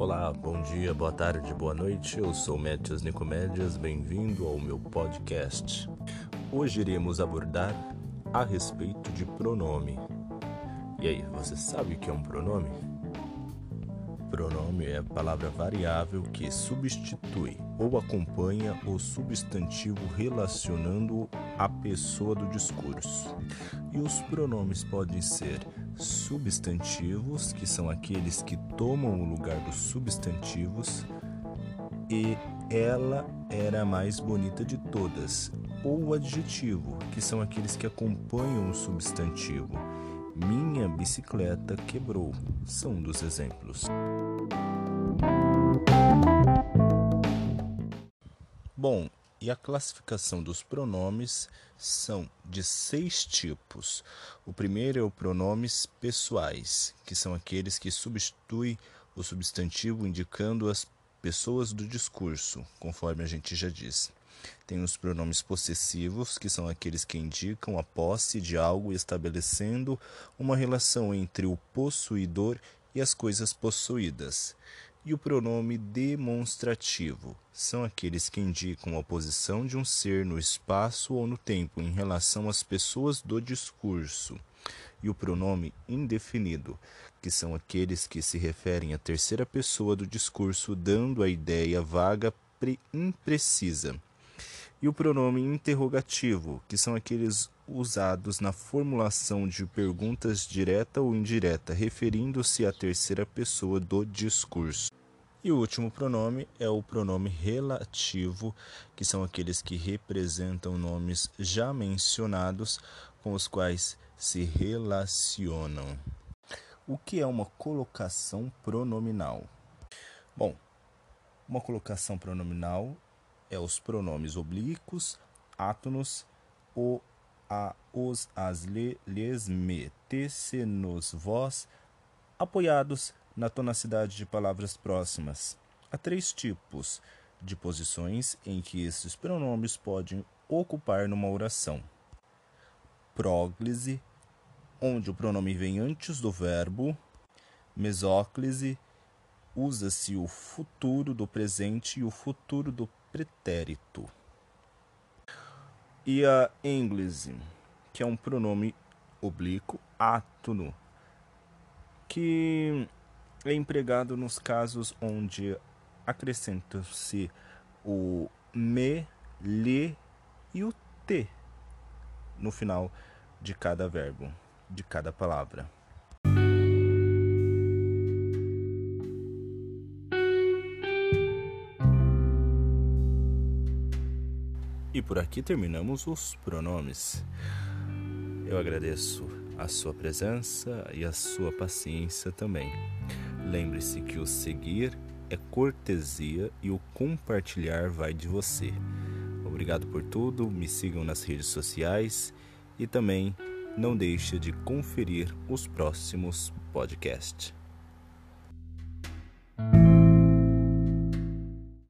Olá, bom dia, boa tarde, boa noite. Eu sou Métias Nicomédias, bem-vindo ao meu podcast. Hoje iremos abordar a respeito de pronome. E aí, você sabe o que é um pronome? Pronome é a palavra variável que substitui ou acompanha o substantivo relacionando a pessoa do discurso. E os pronomes podem ser substantivos, que são aqueles que tomam o lugar dos substantivos, e ela era a mais bonita de todas, ou adjetivo, que são aqueles que acompanham o substantivo. Minha bicicleta quebrou. São um dos exemplos. Bom, e a classificação dos pronomes são de seis tipos. O primeiro é o pronomes pessoais, que são aqueles que substituem o substantivo indicando as pessoas do discurso, conforme a gente já disse. Tem os pronomes possessivos, que são aqueles que indicam a posse de algo estabelecendo uma relação entre o possuidor e as coisas possuídas. E o pronome demonstrativo são aqueles que indicam a posição de um ser no espaço ou no tempo em relação às pessoas do discurso. E o pronome indefinido, que são aqueles que se referem à terceira pessoa do discurso, dando a ideia vaga imprecisa e o pronome interrogativo, que são aqueles usados na formulação de perguntas direta ou indireta, referindo-se à terceira pessoa do discurso. E o último pronome é o pronome relativo, que são aqueles que representam nomes já mencionados com os quais se relacionam. O que é uma colocação pronominal? Bom, uma colocação pronominal é os pronomes oblíquos, átonos, o, a, os, as, le, les, me, te, se, nos, vós, apoiados na tonacidade de palavras próximas. Há três tipos de posições em que esses pronomes podem ocupar numa oração. Próglise, onde o pronome vem antes do verbo. Mesóclise, usa-se o futuro do presente e o futuro do pretérito. E a English, que é um pronome oblíquo átono, que é empregado nos casos onde acrescenta-se o me, lhe e o te no final de cada verbo, de cada palavra. E por aqui terminamos os pronomes. Eu agradeço a sua presença e a sua paciência também. Lembre-se que o seguir é cortesia e o compartilhar vai de você. Obrigado por tudo, me sigam nas redes sociais e também não deixe de conferir os próximos podcasts.